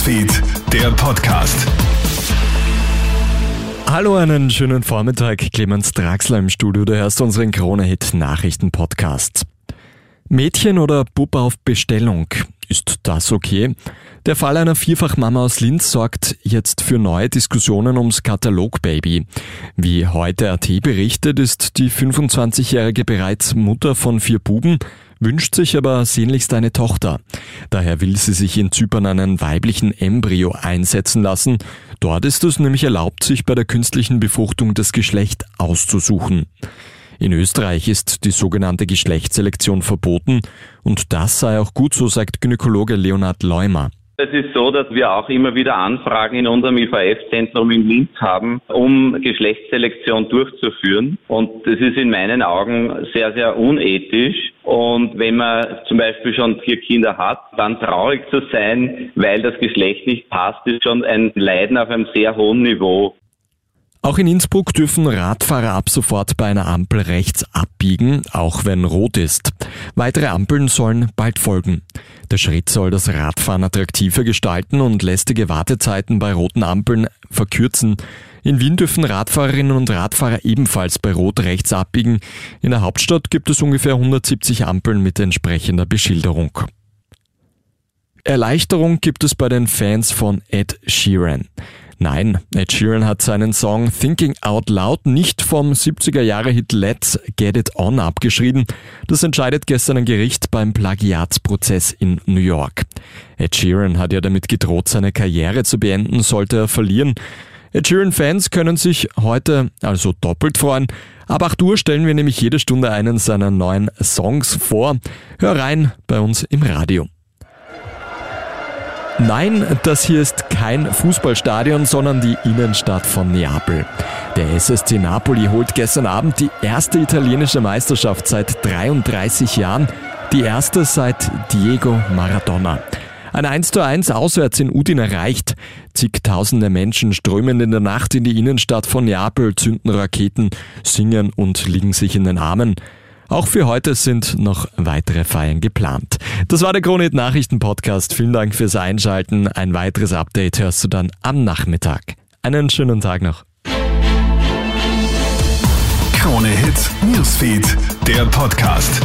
Newsfeed, der Podcast. Hallo, einen schönen Vormittag. Clemens Draxler im Studio. Du hörst unseren Krone-Hit Nachrichten-Podcast. Mädchen oder Bub auf Bestellung? Ist das okay? Der Fall einer Vierfachmama aus Linz sorgt jetzt für neue Diskussionen ums Katalogbaby. Wie heute AT berichtet, ist die 25-Jährige bereits Mutter von vier Buben, wünscht sich aber sehnlichst eine Tochter. Daher will sie sich in Zypern einen weiblichen Embryo einsetzen lassen. Dort ist es nämlich erlaubt, sich bei der künstlichen Befruchtung das Geschlecht auszusuchen. In Österreich ist die sogenannte Geschlechtsselektion verboten und das sei auch gut, so sagt Gynäkologe Leonhard Leumer. Es ist so, dass wir auch immer wieder Anfragen in unserem IVF-Zentrum in Linz haben, um Geschlechtsselektion durchzuführen. Und das ist in meinen Augen sehr, sehr unethisch. Und wenn man zum Beispiel schon vier Kinder hat, dann traurig zu sein, weil das Geschlecht nicht passt, ist schon ein Leiden auf einem sehr hohen Niveau. Auch in Innsbruck dürfen Radfahrer ab sofort bei einer Ampel rechts abbiegen, auch wenn rot ist. Weitere Ampeln sollen bald folgen. Der Schritt soll das Radfahren attraktiver gestalten und lästige Wartezeiten bei roten Ampeln verkürzen. In Wien dürfen Radfahrerinnen und Radfahrer ebenfalls bei Rot rechts abbiegen. In der Hauptstadt gibt es ungefähr 170 Ampeln mit entsprechender Beschilderung. Erleichterung gibt es bei den Fans von Ed Sheeran. Nein, Ed Sheeran hat seinen Song Thinking Out Loud nicht vom 70er Jahre Hit Let's Get It On abgeschrieben. Das entscheidet gestern ein Gericht beim Plagiatsprozess in New York. Ed Sheeran hat ja damit gedroht, seine Karriere zu beenden, sollte er verlieren. Ed Sheeran-Fans können sich heute also doppelt freuen. Ab 8 Uhr stellen wir nämlich jede Stunde einen seiner neuen Songs vor. Hör rein bei uns im Radio. Nein, das hier ist kein Fußballstadion, sondern die Innenstadt von Neapel. Der SSC Napoli holt gestern Abend die erste italienische Meisterschaft seit 33 Jahren, die erste seit Diego Maradona. Ein 1 zu 1 auswärts in Udine reicht. Zigtausende Menschen strömen in der Nacht in die Innenstadt von Neapel, zünden Raketen, singen und liegen sich in den Armen. Auch für heute sind noch weitere Feiern geplant. Das war der Kronit Nachrichten Podcast. Vielen Dank fürs Einschalten. Ein weiteres Update hörst du dann am Nachmittag. Einen schönen Tag noch. Krone Hits, Newsfeed, der Podcast.